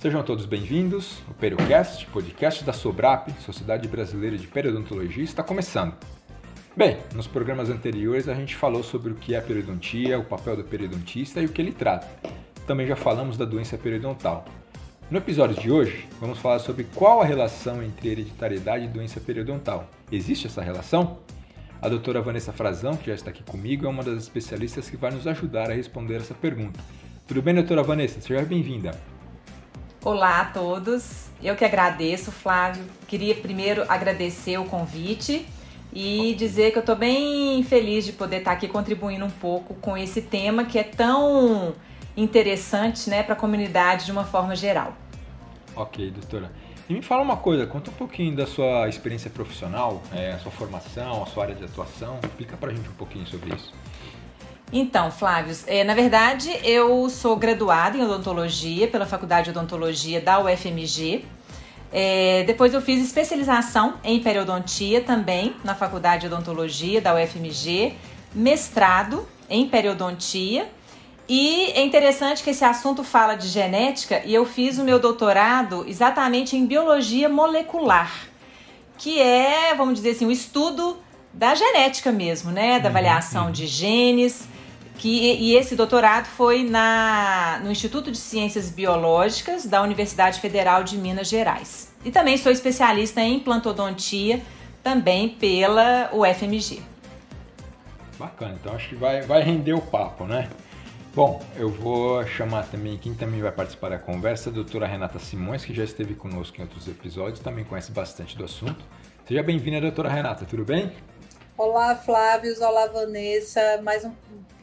Sejam todos bem-vindos. O Periocast, podcast da Sobrap, Sociedade Brasileira de Periodontologia, está começando. Bem, nos programas anteriores a gente falou sobre o que é periodontia, o papel do periodontista e o que ele trata. Também já falamos da doença periodontal. No episódio de hoje, vamos falar sobre qual a relação entre hereditariedade e doença periodontal. Existe essa relação? A doutora Vanessa Frazão, que já está aqui comigo, é uma das especialistas que vai nos ajudar a responder essa pergunta. Tudo bem, doutora Vanessa? Seja bem-vinda. Olá a todos, eu que agradeço, Flávio. Queria primeiro agradecer o convite e dizer que eu estou bem feliz de poder estar aqui contribuindo um pouco com esse tema que é tão interessante né, para a comunidade de uma forma geral. Ok, doutora. E me fala uma coisa, conta um pouquinho da sua experiência profissional, é, a sua formação, a sua área de atuação. Explica para a gente um pouquinho sobre isso. Então, Flávio, é, na verdade eu sou graduada em odontologia pela Faculdade de Odontologia da UFMG. É, depois eu fiz especialização em periodontia também na Faculdade de Odontologia da UFMG, mestrado em periodontia. E é interessante que esse assunto fala de genética e eu fiz o meu doutorado exatamente em biologia molecular, que é, vamos dizer assim, o estudo da genética mesmo, né? Da uhum, avaliação de genes que, e esse doutorado foi na, no Instituto de Ciências Biológicas da Universidade Federal de Minas Gerais. E também sou especialista em plantodontia, também pela UFMG. Bacana, então acho que vai, vai render o papo, né? Bom, eu vou chamar também, quem também vai participar da conversa, a doutora Renata Simões, que já esteve conosco em outros episódios, também conhece bastante do assunto. Seja bem-vinda, doutora Renata, tudo bem? Olá, Flávio, olá, Vanessa. Mais um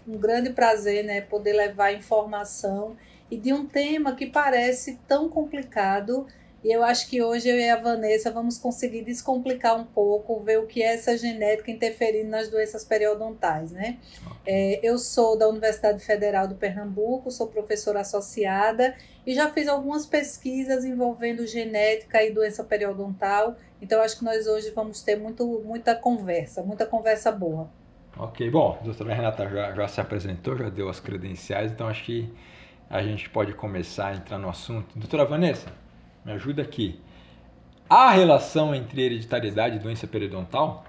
um grande prazer, né, poder levar informação e de um tema que parece tão complicado. E eu acho que hoje eu e a Vanessa vamos conseguir descomplicar um pouco, ver o que é essa genética interferindo nas doenças periodontais, né? É, eu sou da Universidade Federal do Pernambuco, sou professora associada e já fiz algumas pesquisas envolvendo genética e doença periodontal. Então acho que nós hoje vamos ter muito, muita conversa, muita conversa boa. Ok, bom, a doutora Renata já, já se apresentou, já deu as credenciais, então acho que a gente pode começar a entrar no assunto. Doutora Vanessa, me ajuda aqui. Há relação entre hereditariedade e doença periodontal?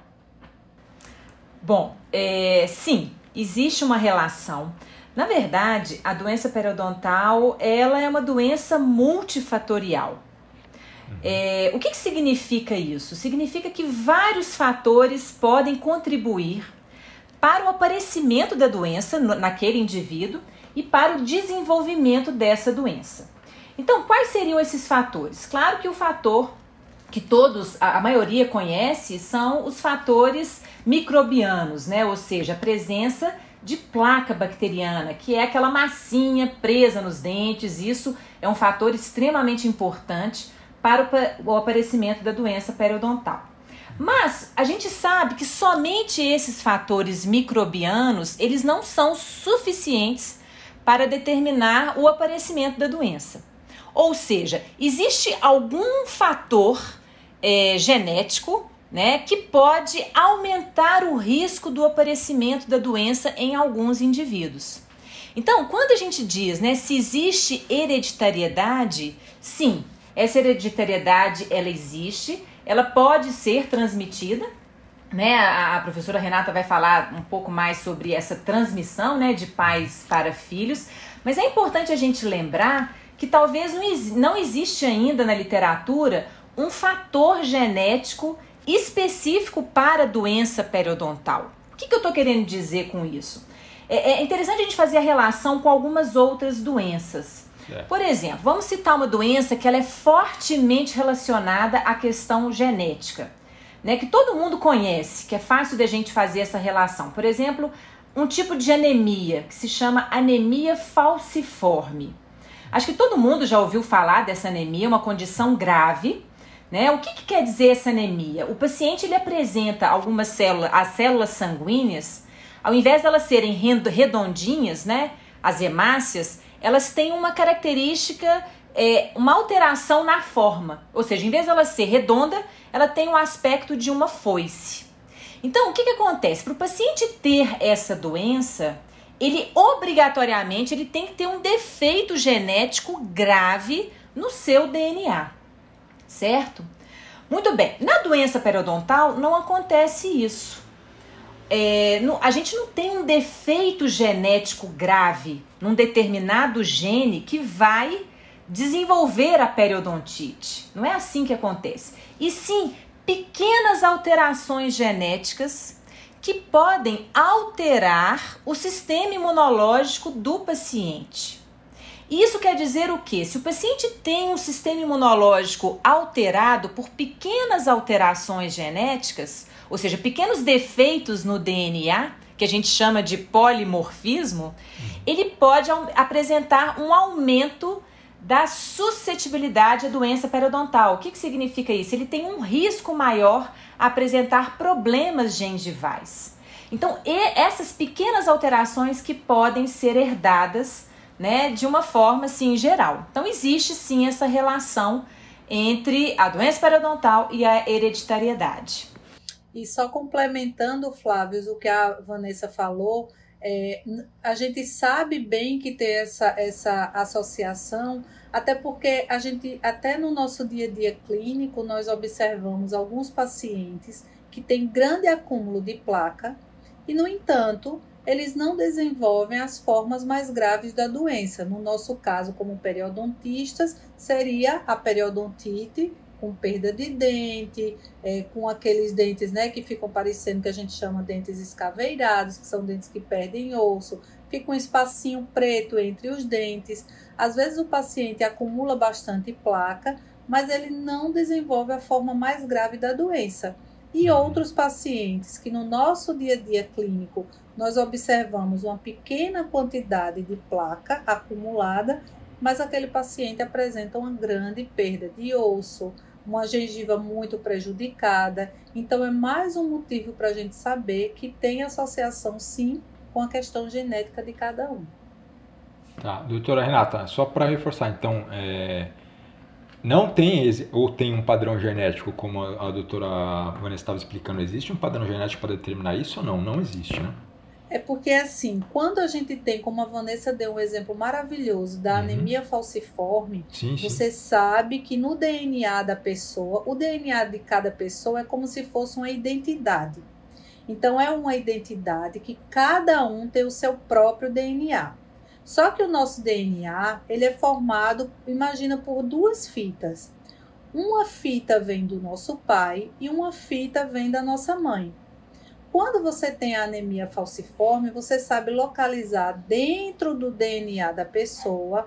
Bom, é, sim, existe uma relação. Na verdade, a doença periodontal ela é uma doença multifatorial. Uhum. É, o que, que significa isso? Significa que vários fatores podem contribuir para o aparecimento da doença naquele indivíduo e para o desenvolvimento dessa doença. Então, quais seriam esses fatores? Claro que o fator que todos, a maioria conhece, são os fatores microbianos, né? Ou seja, a presença de placa bacteriana, que é aquela massinha presa nos dentes. Isso é um fator extremamente importante para o aparecimento da doença periodontal. Mas a gente sabe que somente esses fatores microbianos, eles não são suficientes para determinar o aparecimento da doença. Ou seja, existe algum fator é, genético né, que pode aumentar o risco do aparecimento da doença em alguns indivíduos. Então, quando a gente diz né, se existe hereditariedade, sim, essa hereditariedade ela existe, ela pode ser transmitida, né? A, professora Renata vai falar um pouco mais sobre essa transmissão, né, de pais para filhos, mas é importante a gente lembrar que talvez não, não existe ainda na literatura um fator genético específico para a doença periodontal. O que, que eu estou querendo dizer com isso? É, é interessante a gente fazer a relação com algumas outras doenças. É. Por exemplo, vamos citar uma doença que ela é fortemente relacionada à questão genética, né? Que todo mundo conhece, que é fácil da gente fazer essa relação. Por exemplo, um tipo de anemia que se chama anemia falciforme. Acho que todo mundo já ouviu falar dessa anemia, uma condição grave. Né? O que, que quer dizer essa anemia? O paciente ele apresenta algumas células, as células sanguíneas, ao invés de elas serem redondinhas, né, as hemácias, elas têm uma característica, é, uma alteração na forma. Ou seja, em vez de ela ser redonda, ela tem um aspecto de uma foice. Então, o que, que acontece? Para o paciente ter essa doença, ele obrigatoriamente ele tem que ter um defeito genético grave no seu DNA, certo? Muito bem. Na doença periodontal não acontece isso. É, a gente não tem um defeito genético grave num determinado gene que vai desenvolver a periodontite. Não é assim que acontece. E sim pequenas alterações genéticas que podem alterar o sistema imunológico do paciente. Isso quer dizer o quê? Se o paciente tem um sistema imunológico alterado por pequenas alterações genéticas, ou seja, pequenos defeitos no DNA, que a gente chama de polimorfismo, ele pode apresentar um aumento da suscetibilidade à doença periodontal. O que, que significa isso? Ele tem um risco maior a apresentar problemas gengivais. Então, essas pequenas alterações que podem ser herdadas né, de uma forma assim geral. Então existe sim essa relação entre a doença periodontal e a hereditariedade. E só complementando, Flávio, o que a Vanessa falou, é, a gente sabe bem que tem essa, essa associação, até porque a gente, até no nosso dia a dia clínico, nós observamos alguns pacientes que têm grande acúmulo de placa e, no entanto, eles não desenvolvem as formas mais graves da doença. No nosso caso, como periodontistas, seria a periodontite com perda de dente, é, com aqueles dentes né, que ficam parecendo que a gente chama dentes escaveirados, que são dentes que perdem osso, fica um espacinho preto entre os dentes. Às vezes o paciente acumula bastante placa, mas ele não desenvolve a forma mais grave da doença. E outros pacientes que no nosso dia a dia clínico nós observamos uma pequena quantidade de placa acumulada, mas aquele paciente apresenta uma grande perda de osso, uma gengiva muito prejudicada. Então, é mais um motivo para a gente saber que tem associação, sim, com a questão genética de cada um. Tá, doutora Renata, só para reforçar, então, é, não tem ou tem um padrão genético, como a, a doutora Vanessa estava explicando, existe um padrão genético para determinar isso ou não? Não existe, né? É porque, assim, quando a gente tem, como a Vanessa deu um exemplo maravilhoso da uhum. anemia falciforme, sim, você sim. sabe que no DNA da pessoa, o DNA de cada pessoa é como se fosse uma identidade. Então, é uma identidade que cada um tem o seu próprio DNA. Só que o nosso DNA, ele é formado, imagina, por duas fitas. Uma fita vem do nosso pai e uma fita vem da nossa mãe. Quando você tem a anemia falciforme, você sabe localizar dentro do DNA da pessoa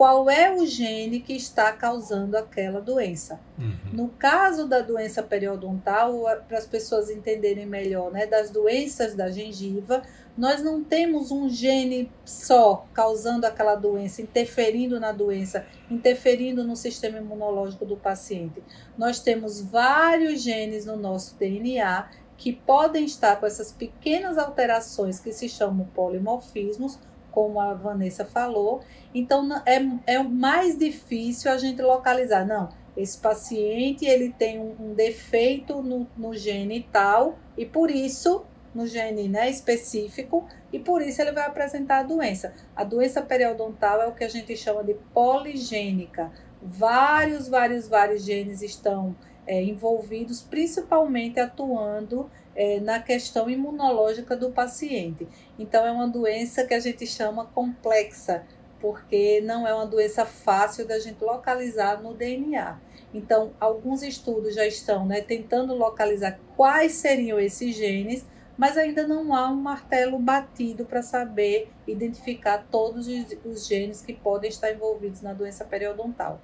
qual é o gene que está causando aquela doença. Uhum. No caso da doença periodontal, para as pessoas entenderem melhor, né, das doenças da gengiva, nós não temos um gene só causando aquela doença, interferindo na doença, interferindo no sistema imunológico do paciente. Nós temos vários genes no nosso DNA que podem estar com essas pequenas alterações que se chamam polimorfismos, como a Vanessa falou. Então é, é mais difícil a gente localizar. Não, esse paciente ele tem um, um defeito no, no gene tal e por isso no gene né, específico e por isso ele vai apresentar a doença. A doença periodontal é o que a gente chama de poligênica. Vários, vários, vários genes estão é, envolvidos, principalmente atuando é, na questão imunológica do paciente. Então, é uma doença que a gente chama complexa, porque não é uma doença fácil da gente localizar no DNA. Então, alguns estudos já estão né, tentando localizar quais seriam esses genes, mas ainda não há um martelo batido para saber identificar todos os genes que podem estar envolvidos na doença periodontal.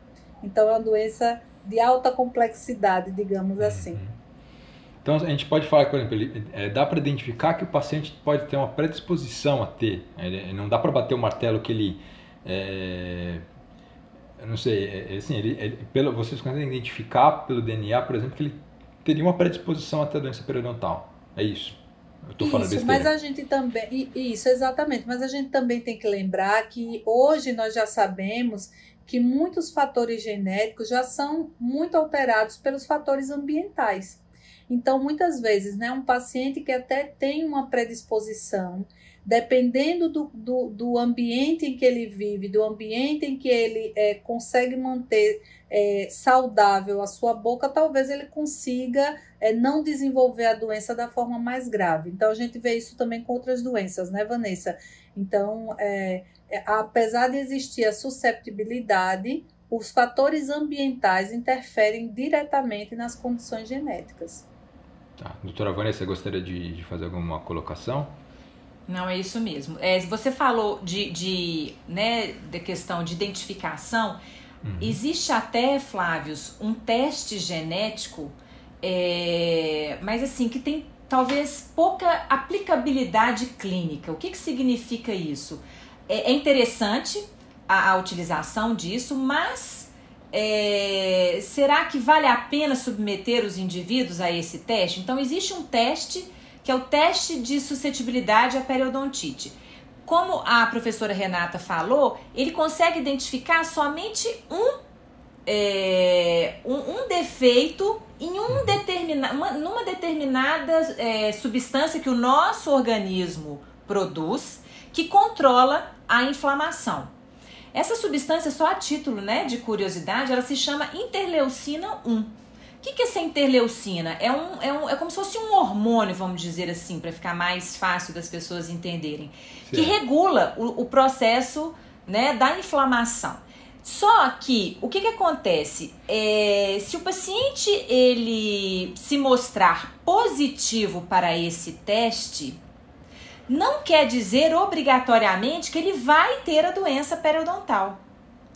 Então, é uma doença de alta complexidade, digamos assim. Uhum. Então a gente pode falar, por exemplo, ele, é, dá para identificar que o paciente pode ter uma predisposição a ter. Ele, não dá para bater o martelo que ele. É, eu não sei, é, é assim, ele, ele, pelo, vocês conseguem identificar pelo DNA, por exemplo, que ele teria uma predisposição a ter doença periodontal. É isso. Eu tô falando isso, mas a gente também. Isso, exatamente. Mas a gente também tem que lembrar que hoje nós já sabemos que muitos fatores genéticos já são muito alterados pelos fatores ambientais. Então, muitas vezes, né, um paciente que até tem uma predisposição, dependendo do, do, do ambiente em que ele vive, do ambiente em que ele é, consegue manter é, saudável a sua boca, talvez ele consiga é, não desenvolver a doença da forma mais grave. Então, a gente vê isso também com outras doenças, né, Vanessa? Então, é, é apesar de existir a susceptibilidade, os fatores ambientais interferem diretamente nas condições genéticas. Tá. Doutora Vanessa, gostaria de, de fazer alguma colocação? Não, é isso mesmo. É, você falou de, de, né, da questão de identificação. Uhum. Existe até, Flávios, um teste genético, é, mas assim, que tem talvez pouca aplicabilidade clínica. O que, que significa isso? É, é interessante a, a, utilização disso, mas é, será que vale a pena submeter os indivíduos a esse teste? Então, existe um teste que é o teste de suscetibilidade à periodontite. Como a professora Renata falou, ele consegue identificar somente um, é, um, um, defeito em um determina, uma, numa determinada é, substância que o nosso organismo produz que controla a inflamação. Essa substância, só a título né, de curiosidade, ela se chama interleucina 1 que, que é essa interleucina? É, um, é, um, é como se fosse um hormônio, vamos dizer assim, para ficar mais fácil das pessoas entenderem, que regula o, o processo né, da inflamação. Só que o que, que acontece? É, se o paciente ele se mostrar positivo para esse teste, não quer dizer obrigatoriamente que ele vai ter a doença periodontal.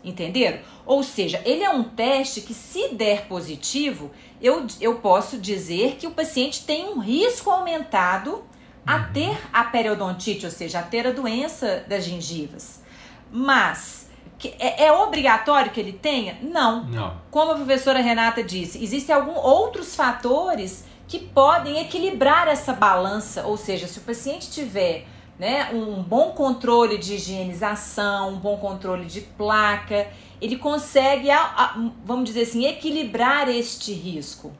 Entenderam? Ou seja, ele é um teste que, se der positivo, eu, eu posso dizer que o paciente tem um risco aumentado a uhum. ter a periodontite, ou seja, a ter a doença das gengivas. Mas é, é, obrigatório que ele tenha? Não. Não. Como a professora Renata disse, existem alguns outros fatores que podem equilibrar essa balança, ou seja, se o paciente tiver né, um bom controle de higienização, um bom controle de placa, ele consegue, vamos dizer assim, equilibrar este risco.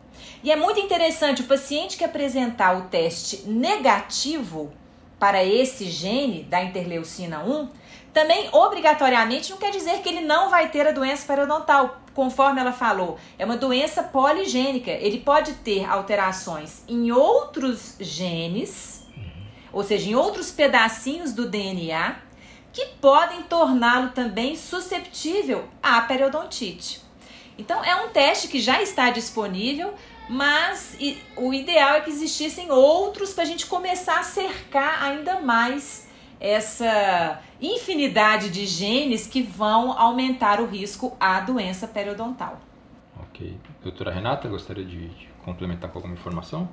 E é muito interessante, o paciente que apresentar o teste negativo para esse gene da interleucina 1, também obrigatoriamente não quer dizer que ele não vai ter a doença periodontal, conforme ela falou. É uma doença poligênica. Ele pode ter alterações em outros genes ou seja, em outros pedacinhos do DNA, que podem torná-lo também susceptível à periodontite. Então, é um teste que já está disponível, mas o ideal é que existissem outros para a gente começar a cercar ainda mais essa infinidade de genes que vão aumentar o risco à doença periodontal. Ok. Doutora Renata, gostaria de complementar com alguma informação?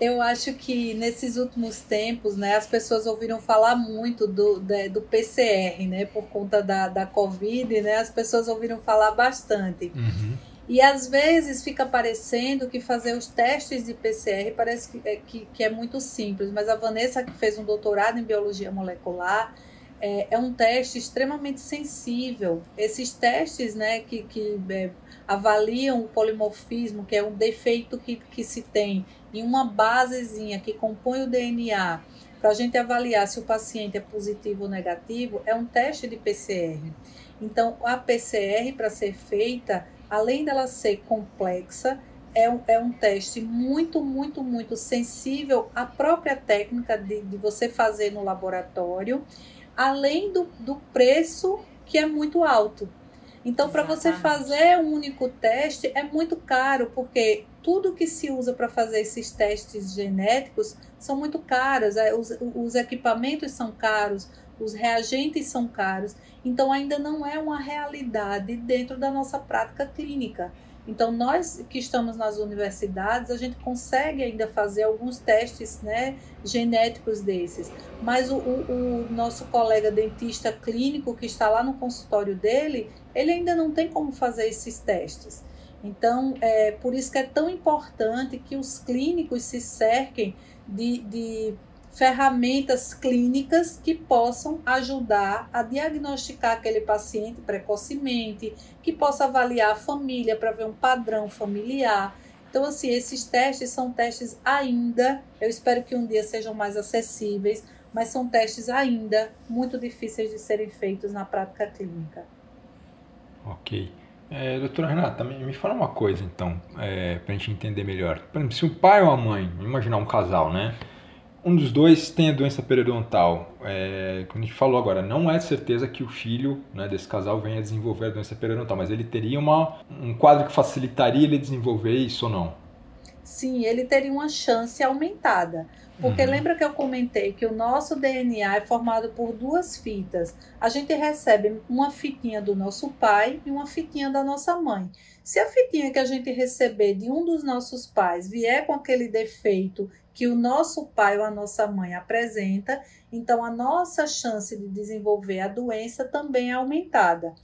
Eu acho que nesses últimos tempos, né, as pessoas ouviram falar muito do, do PCR, né, por conta da, da Covid, né, as pessoas ouviram falar bastante. Uhum. E às vezes fica parecendo que fazer os testes de PCR parece que é, que, que é muito simples, mas a Vanessa, que fez um doutorado em biologia molecular, é, é um teste extremamente sensível. Esses testes, né, que, que é, avaliam o polimorfismo, que é um defeito que, que se tem em uma basezinha que compõe o DNA, para a gente avaliar se o paciente é positivo ou negativo, é um teste de PCR. Então, a PCR, para ser feita, além dela ser complexa, é um, é um teste muito, muito, muito sensível à própria técnica de, de você fazer no laboratório, além do, do preço que é muito alto. Então, para você fazer um único teste é muito caro, porque tudo que se usa para fazer esses testes genéticos são muito caros, é, os, os equipamentos são caros, os reagentes são caros, então ainda não é uma realidade dentro da nossa prática clínica. Então, nós que estamos nas universidades, a gente consegue ainda fazer alguns testes né, genéticos desses. Mas o, o, o, nosso colega dentista clínico que está lá no consultório dele, ele ainda não tem como fazer esses testes. Então, é por isso que é tão importante que os clínicos se cerquem de, de ferramentas clínicas que possam ajudar a diagnosticar aquele paciente precocemente, que possa avaliar a família para ver um padrão familiar. Então, assim, esses testes são testes ainda, eu espero que um dia sejam mais acessíveis, mas são testes ainda muito difíceis de serem feitos na prática clínica. Ok. É, doutora Renata, me, fala uma coisa então, é, para a gente entender melhor. Por exemplo, se um pai ou a mãe, imaginar um casal, né? Um dos dois tem a doença periodontal. É, como a gente falou agora, não é certeza que o filho né, desse casal venha desenvolver a doença periodontal, mas ele teria uma, um quadro que facilitaria ele desenvolver isso ou não? Sim, ele teria uma chance aumentada. Porque uhum. lembra que eu comentei que o nosso DNA é formado por duas fitas. A gente recebe uma fitinha do nosso pai e uma fitinha da nossa mãe. Se a fitinha que a gente receber de um dos nossos pais vier com aquele defeito que o nosso pai ou a nossa mãe apresenta, então a nossa chance de desenvolver a doença também é aumentada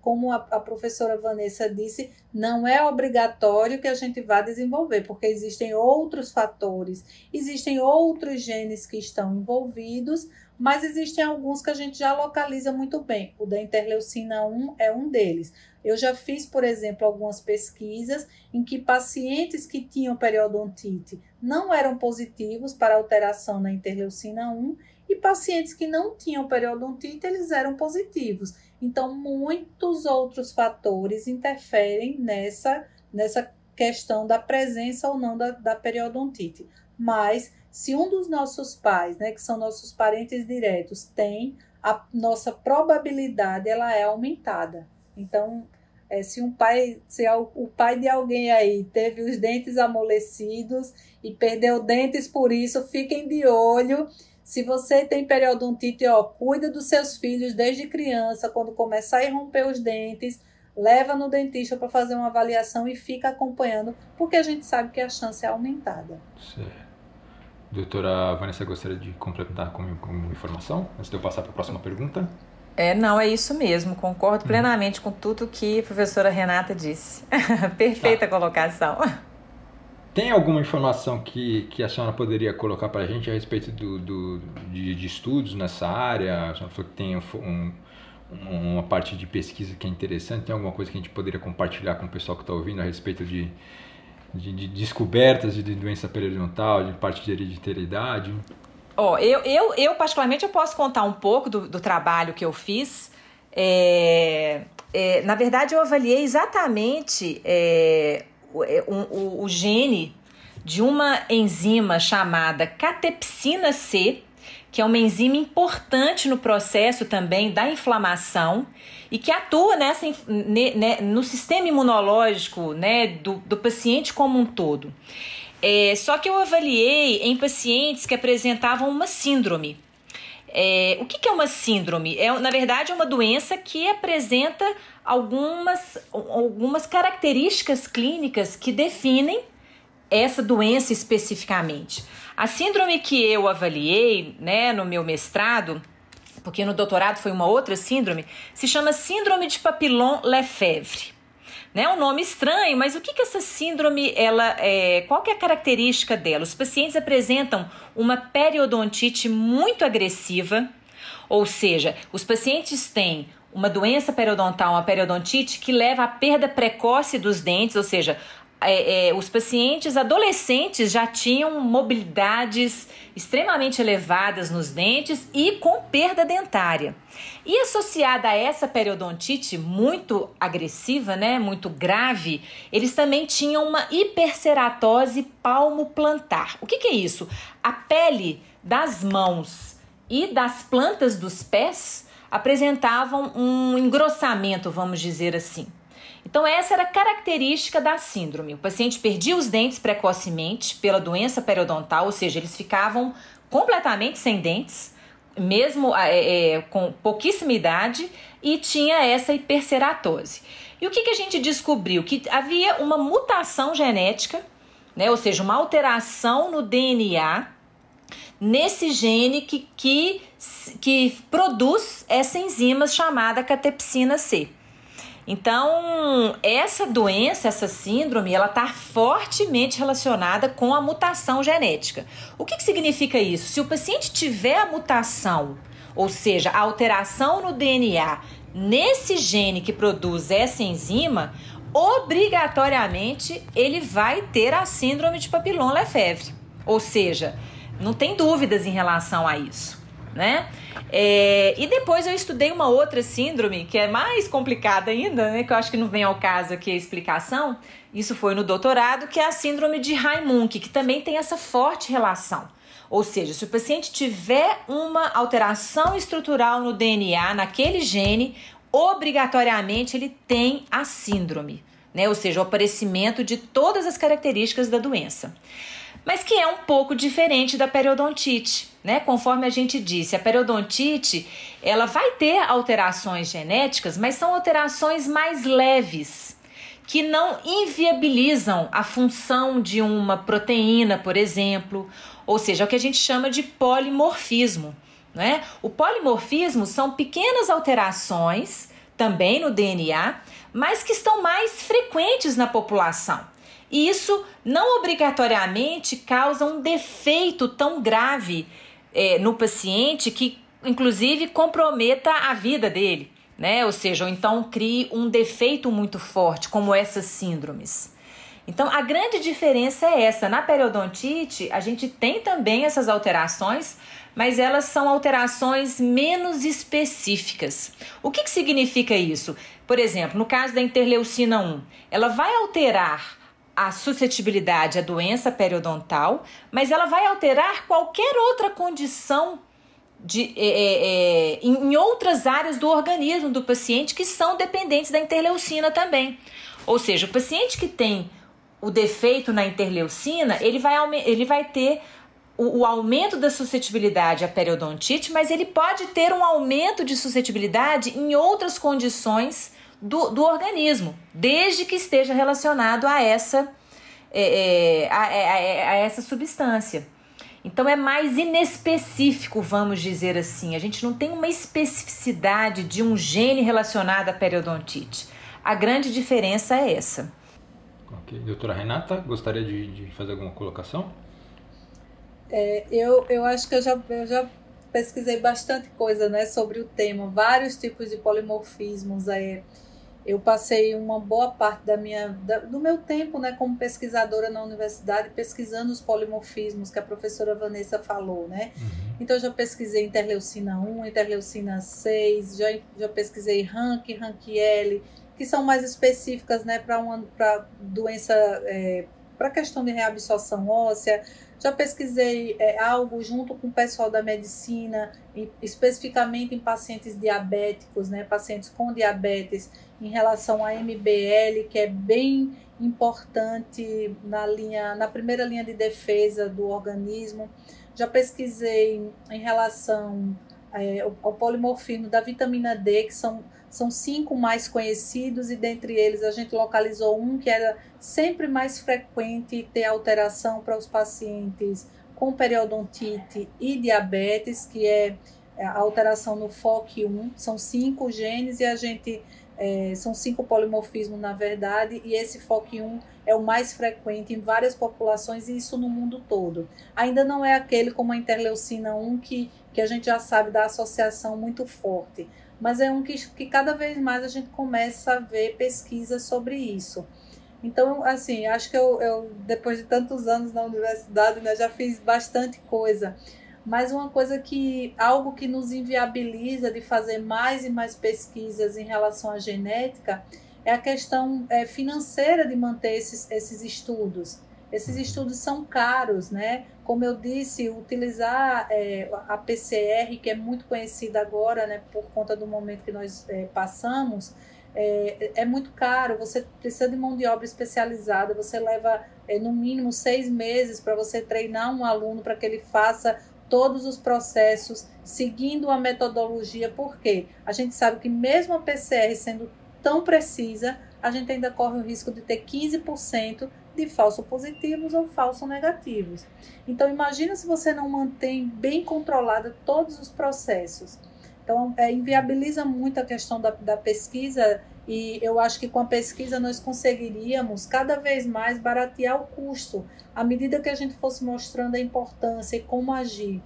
como a, a, professora Vanessa disse, não é obrigatório que a gente vá desenvolver, porque existem outros fatores, existem outros genes que estão envolvidos, mas existem alguns que a gente já localiza muito bem. O da interleucina 1 é um deles. Eu já fiz, por exemplo, algumas pesquisas em que pacientes que tinham periodontite não eram positivos para alteração na interleucina 1 e pacientes que não tinham periodontite, eles eram positivos. Então, muitos outros fatores interferem nessa, nessa questão da presença ou não da, da periodontite. Mas, se um dos nossos pais, né, que são nossos parentes diretos, tem, a nossa probabilidade ela é aumentada. Então, é, se um pai, se o, o pai de alguém aí teve os dentes amolecidos e perdeu dentes por isso, fiquem de olho se você tem periodontite, ó, cuida dos seus filhos desde criança, quando começar a romper os dentes, leva no dentista para fazer uma avaliação e fica acompanhando, porque a gente sabe que a chance é aumentada. Certo. Doutora Vanessa, gostaria de complementar com, com informação, antes de eu passar para a próxima pergunta? É, não, é isso mesmo. Concordo hum. plenamente com tudo que a professora Renata disse. Perfeita tá. colocação. Tem alguma informação que, que a senhora poderia colocar para a gente a respeito do, do de, de, estudos nessa área? A senhora falou que tem um, uma parte de pesquisa que é interessante. Tem alguma coisa que a gente poderia compartilhar com o pessoal que está ouvindo a respeito de, de, de descobertas de, de doença periodontal, de parte de hereditariedade? Ó, eu, eu, eu particularmente eu posso contar um pouco do, do trabalho que eu fiz. É, é, na verdade, eu avaliei exatamente é, é, o, o gene de uma enzima chamada catepsina C, que é uma enzima importante no processo também da inflamação e que atua nessa, né, no sistema imunológico né, do, do paciente como um todo. É, só que eu avaliei em pacientes que apresentavam uma síndrome. É, o que, que, é uma síndrome? É, na verdade, é uma doença que apresenta algumas, algumas características clínicas que definem essa doença especificamente. A síndrome que eu avaliei né, no meu mestrado, porque no doutorado foi uma outra síndrome, se chama Síndrome de Papillon-Lefebvre né? Um nome estranho, mas o que, que essa síndrome, ela é, qual que é a característica dela? Os pacientes apresentam uma periodontite muito agressiva, ou seja, os pacientes têm uma doença periodontal, uma periodontite que leva à perda precoce dos dentes, ou seja, é, é, os pacientes adolescentes já tinham mobilidades extremamente elevadas nos dentes e com perda dentária. E associada a essa periodontite muito agressiva, né, muito grave, eles também tinham uma hiperceratose palmo-plantar. O que, que é isso? A pele das mãos e das plantas dos pés apresentavam um engrossamento, vamos dizer assim. Então, essa era a característica da síndrome. O paciente perdia os dentes precocemente pela doença periodontal, ou seja, eles ficavam completamente sem dentes, mesmo é, é, com pouquíssima idade, e tinha essa hiperceratose. E o que, que a gente descobriu? Que havia uma mutação genética, né, ou seja, uma alteração no DNA nesse gene que, que, que produz essa enzima chamada catepsina C. Então, essa doença, essa síndrome, ela está fortemente relacionada com a mutação genética. O que, que significa isso? Se o paciente tiver a mutação, ou seja, a alteração no DNA nesse gene que produz essa enzima, obrigatoriamente ele vai ter a síndrome de Papillon-Lefebvre. Ou seja, não tem dúvidas em relação a isso, né? É, e depois eu estudei uma outra síndrome que é mais complicada ainda, né? Que eu acho que não vem ao caso aqui a explicação. Isso foi no doutorado, que é a síndrome de Raimund, que também tem essa forte relação. Ou seja, se o paciente tiver uma alteração estrutural no DNA, naquele gene, obrigatoriamente ele tem a síndrome, né? Ou seja, o aparecimento de todas as características da doença. Mas que é um pouco diferente da periodontite, né? Conforme a gente disse, a periodontite, ela vai ter alterações genéticas, mas são alterações mais leves, que não inviabilizam a função de uma proteína, por exemplo, ou seja, é o que a gente chama de polimorfismo. Né? O polimorfismo são pequenas alterações também no DNA, mas que estão mais frequentes na população. E isso não obrigatoriamente causa um defeito tão grave é, no paciente que, inclusive, comprometa a vida dele, né? Ou seja, ou então crie um defeito muito forte, como essas síndromes. Então, a grande diferença é essa. Na periodontite, a gente tem também essas alterações, mas elas são alterações menos específicas. O que, que significa isso? Por exemplo, no caso da interleucina 1, ela vai alterar a suscetibilidade à doença periodontal, mas ela vai alterar qualquer outra condição de, é, é, é em outras áreas do organismo do paciente que são dependentes da interleucina também. Ou seja, o paciente que tem o defeito na interleucina, ele vai, ele vai ter o, o, aumento da suscetibilidade à periodontite, mas ele pode ter um aumento de suscetibilidade em outras condições do, do organismo, desde que esteja relacionado a essa, é, é a, a, a essa substância. Então é mais inespecífico, vamos dizer assim. A gente não tem uma especificidade de um gene relacionado à periodontite. A grande diferença é essa. Ok. Doutora Renata, gostaria de, de fazer alguma colocação? É, eu, eu acho que eu já, eu já pesquisei bastante coisa né, sobre o tema, vários tipos de polimorfismos. É, eu passei uma boa parte da minha, da, do meu tempo né, como pesquisadora na universidade pesquisando os polimorfismos que a professora Vanessa falou. Né? Uhum. Então, já pesquisei interleucina 1, interleucina 6, já, já pesquisei RANC, RANQ-L, que são mais específicas né, para doença, é, para questão de reabsorção óssea. Já pesquisei é, algo junto com o pessoal da medicina, especificamente em pacientes diabéticos, né, pacientes com diabetes, em relação à MBL, que é bem importante na, linha, na primeira linha de defesa do organismo. Já pesquisei em relação é, ao, polimorfismo da vitamina D, que são são cinco mais conhecidos e dentre eles a gente localizou um que era sempre mais frequente ter alteração para os pacientes com periodontite e diabetes, que é a alteração no FOC1. São cinco genes e a gente é, são cinco polimorfismos na verdade, e esse FOC1 é o mais frequente em várias populações e isso no mundo todo. Ainda não é aquele como a interleucina 1 que, que a gente já sabe da associação muito forte mas é um que, que cada vez mais a gente começa a ver pesquisas sobre isso. Então, assim, acho que eu, eu depois de tantos anos na universidade, né, já fiz bastante coisa. Mas uma coisa que, algo que nos inviabiliza de fazer mais e mais pesquisas em relação à genética é a questão é, financeira de manter esses, esses estudos. Esses estudos são caros, né? Como eu disse, utilizar é, a PCR, que é muito conhecida agora, né, por conta do momento que nós é, passamos, é, é, muito caro. Você precisa de mão de obra especializada. Você leva é, no mínimo seis meses para você treinar um aluno para que ele faça todos os processos seguindo a metodologia. Porque a gente sabe que mesmo a PCR sendo tão precisa, a gente ainda corre o risco de ter 15% de falso positivos ou falso negativos. Então imagina se você não mantém bem controlada todos os processos. Então é, inviabiliza muito a questão da, da pesquisa e eu acho que com a pesquisa nós conseguiríamos cada vez mais baratear o custo à medida que a gente fosse mostrando a importância e como agir.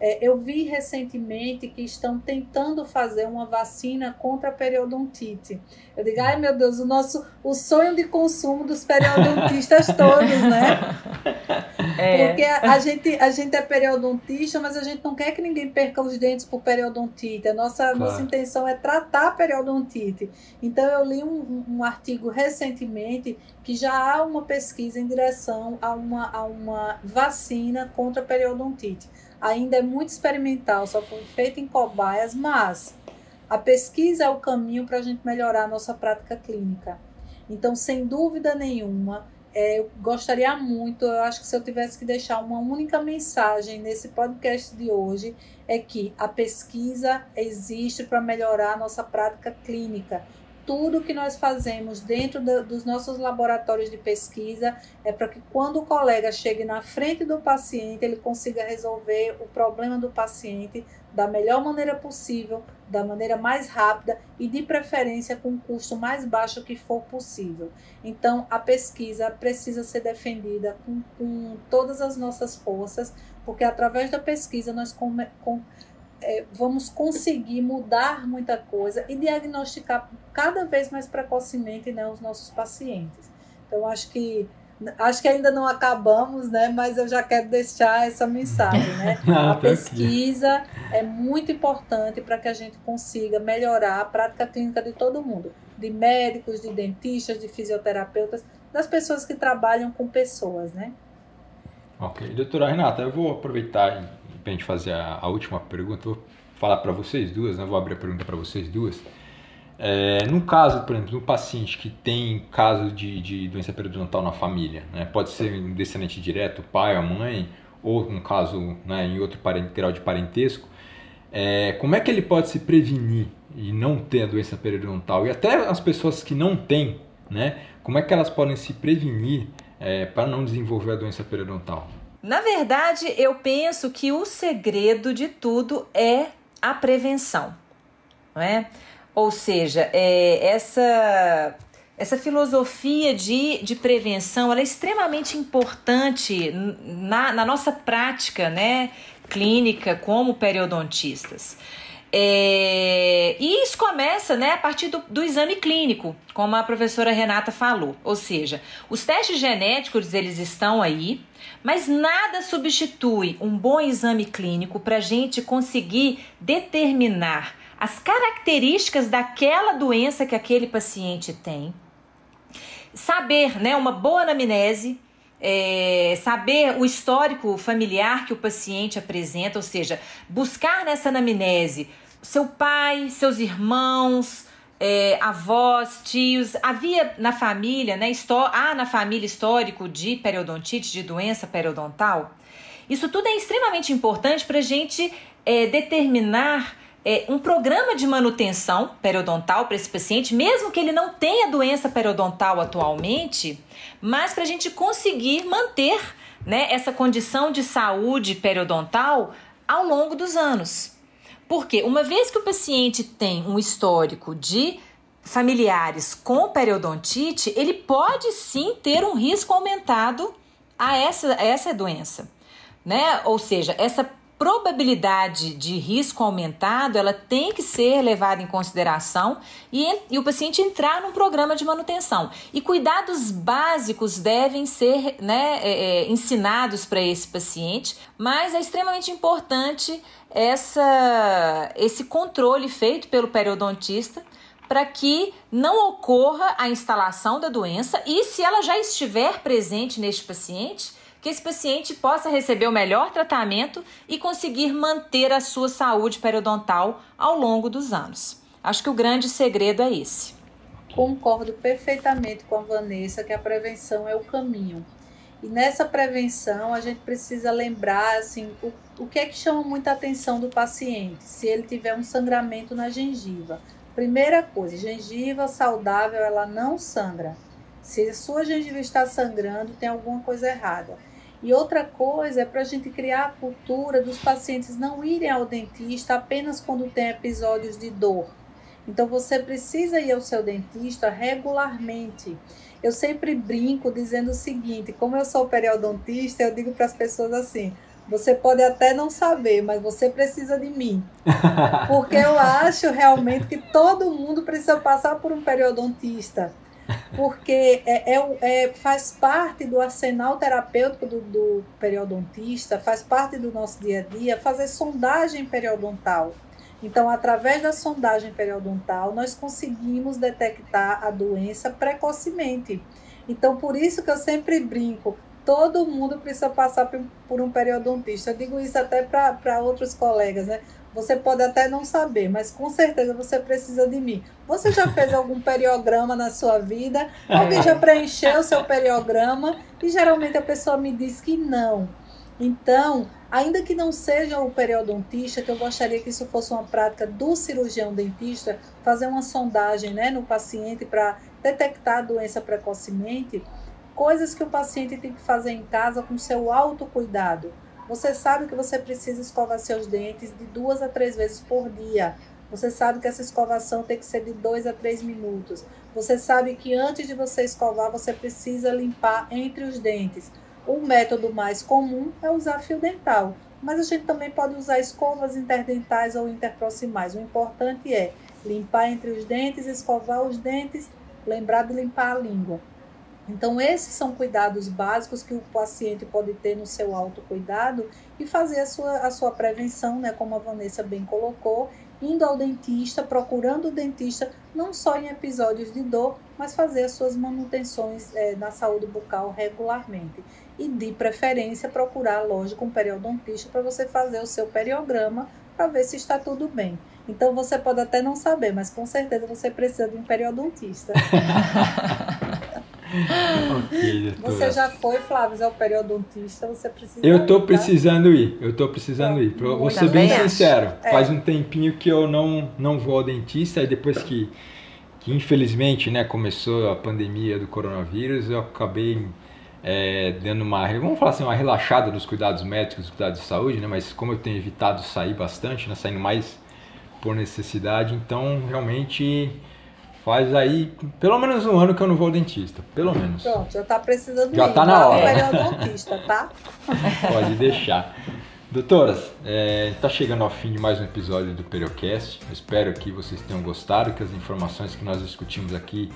É, eu vi recentemente que estão tentando fazer uma vacina contra a periodontite. Eu digo, ai meu Deus, o nosso o sonho de consumo dos periodontistas todos, né? É. Porque a, a, gente, a gente é periodontista, mas a gente não quer que ninguém perca os dentes por periodontite. A nossa, claro. nossa intenção é tratar a periodontite. Então eu li um, um artigo recentemente que já há uma pesquisa em direção a uma, a uma vacina contra a periodontite ainda é muito experimental, só foi feito em cobaias, mas a pesquisa é o caminho para a gente melhorar a nossa prática clínica. Então, sem dúvida nenhuma, é, eu gostaria muito, eu acho que se eu tivesse que deixar uma única mensagem nesse podcast de hoje, é que a pesquisa existe para melhorar a nossa prática clínica tudo que nós fazemos dentro da, dos nossos laboratórios de pesquisa é para que quando o colega chegue na frente do paciente, ele consiga resolver o problema do paciente da melhor maneira possível, da maneira mais rápida e de preferência com o custo mais baixo que for possível. Então, a pesquisa precisa ser defendida com, com todas as nossas forças, porque através da pesquisa nós com, com é, vamos conseguir mudar muita coisa e diagnosticar cada vez mais precocemente né, os nossos pacientes. Então, acho que acho que ainda não acabamos, né? Mas eu já quero deixar essa mensagem, né? Ah, a pesquisa é muito importante para que a gente consiga melhorar a prática clínica de todo mundo, de médicos, de dentistas, de fisioterapeutas, das pessoas que trabalham com pessoas, né? Ok, doutora Renata, eu vou aproveitar para a gente fazer a, a, última pergunta, vou falar para vocês duas, né? vou abrir a pergunta para vocês duas. É, no caso, por exemplo, de um paciente que tem caso de, de doença periodontal na família, né? pode ser um descendente direto, pai ou mãe, ou um caso né, em outro grau de parentesco, é, como é que ele pode se prevenir e não ter a doença periodontal? E até as pessoas que não têm, né, como é que elas podem se prevenir é, para não desenvolver a doença periodontal? Na verdade, eu penso que o segredo de tudo é a prevenção, não é? Ou seja, é, essa essa filosofia de, de prevenção é extremamente importante na, na nossa prática né, clínica como periodontistas. É, e isso começa né, a partir do, do, exame clínico, como a professora Renata falou. Ou seja, os testes genéticos eles estão aí, mas nada substitui um bom exame clínico para a gente conseguir determinar as características daquela doença que aquele paciente tem. Saber, né, uma boa anamnese, é, saber o histórico familiar que o paciente apresenta, ou seja, buscar nessa anamnese seu pai, seus irmãos, é, avós, tios. Havia na família, né, há na família histórico de periodontite, de doença periodontal. Isso tudo é extremamente importante para a gente é, determinar é, um programa de manutenção periodontal para esse paciente, mesmo que ele não tenha doença periodontal atualmente, mas para a gente conseguir manter né, essa condição de saúde periodontal ao longo dos anos. Porque uma vez que o paciente tem um histórico de familiares com periodontite, ele pode sim ter um risco aumentado a essa, a essa doença. Né? Ou seja, essa probabilidade de risco aumentado ela tem que ser levada em consideração e, e o paciente entrar num programa de manutenção. E cuidados básicos devem ser né, é, é, ensinados para esse paciente, mas é extremamente importante essa, esse controle feito pelo periodontista para que não ocorra a instalação da doença e se ela já estiver presente neste paciente, que esse paciente possa receber o melhor tratamento e conseguir manter a sua saúde periodontal ao longo dos anos. Acho que o grande segredo é esse. Concordo perfeitamente com a Vanessa que a prevenção é o caminho. E nessa prevenção a gente precisa lembrar assim, o, o que é que chama muita atenção do paciente, se ele tiver um sangramento na gengiva. Primeira coisa, gengiva saudável, ela não sangra. Se a sua gengiva está sangrando, tem alguma coisa errada. E outra coisa é para a gente criar a cultura dos pacientes não irem ao dentista apenas quando tem episódios de dor. Então você precisa ir ao seu dentista regularmente. Eu sempre brinco dizendo o seguinte: como eu sou periodontista, eu digo para as pessoas assim: Você pode até não saber, mas você precisa de mim. Porque eu acho realmente que todo mundo precisa passar por um periodontista. Porque é, é, é faz parte do arsenal terapêutico do, do periodontista, faz parte do nosso dia a dia fazer sondagem periodontal. Então, através da sondagem periodontal, nós conseguimos detectar a doença precocemente. Então, por isso que eu sempre brinco, todo mundo precisa passar por um periodontista. Eu digo isso até para outros colegas, né? Você pode até não saber, mas com certeza você precisa de mim. Você já fez algum periograma na sua vida? Alguém já preencheu o seu periograma? E geralmente a pessoa me diz que não. Então, ainda que não seja o periodontista, que eu gostaria que isso fosse uma prática do cirurgião dentista, fazer uma sondagem né, no paciente para detectar a doença precocemente, coisas que o paciente tem que fazer em casa com seu autocuidado. Você sabe que você precisa escovar seus dentes de duas a três vezes por dia. Você sabe que essa escovação tem que ser de dois a três minutos. Você sabe que antes de você escovar, você precisa limpar entre os dentes. O método mais comum é usar fio dental, mas a gente também pode usar escovas interdentais ou interproximais. O importante é limpar entre os dentes, escovar os dentes, lembrar de limpar a língua. Então, esses são cuidados básicos que o paciente pode ter no seu autocuidado e fazer a sua, a sua prevenção, né, como a Vanessa bem colocou, indo ao dentista, procurando o dentista, não só em episódios de dor, mas fazer as suas manutenções é, na saúde bucal regularmente. E, de preferência, procurar, lógico, um periodontista para você fazer o seu periograma para ver se está tudo bem. Então, você pode até não saber, mas com certeza você precisa de um periodontista. Você já foi, Flávio, ao periodontista, você precisa Eu tô ir, tá? precisando ir, eu tô precisando ir. vou ser bem sincero, é. faz um tempinho que eu não, não vou ao dentista, e depois que, que infelizmente né, começou a pandemia do coronavírus, eu acabei é, dando uma, vamos falar assim, uma relaxada dos cuidados médicos, dos cuidados de saúde, né? Mas como eu tenho evitado sair bastante, né? Saindo mais por necessidade, então realmente Faz aí pelo menos um ano que eu não vou ao dentista. Pelo menos. Pronto, já tá precisando Já ir. tá na hora. dentista, tá? Pode deixar. Doutoras, é, tá chegando ao fim de mais um episódio do Periocast. Eu espero que vocês tenham gostado, que as informações que nós discutimos aqui,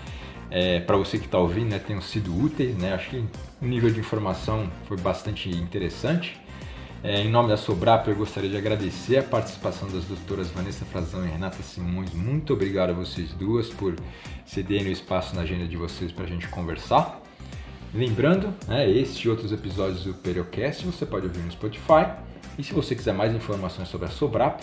é, para você que está ouvindo, né, tenham sido úteis. Né? Acho que o nível de informação foi bastante interessante. É, em nome da Sobrap, eu gostaria de agradecer a participação das doutoras Vanessa Frazão e Renata Simões. Muito obrigado a vocês duas por cederem o espaço na agenda de vocês para a gente conversar. Lembrando, né, este e outros episódios do Periocast você pode ouvir no Spotify. E se você quiser mais informações sobre a Sobrap,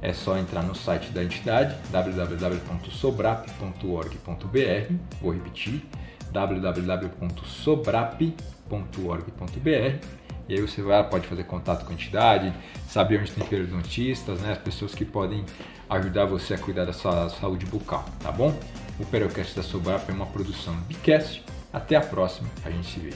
é só entrar no site da entidade www.sobrap.org.br. Vou repetir: www.sobrap.org.br e aí você vai, pode fazer contato com a entidade, saber onde tem periodontistas, né, as pessoas que podem ajudar você a cuidar da sua saúde bucal, tá bom? O Perocast da Sobrap é uma produção Bicast. Até a próxima, a gente se vê.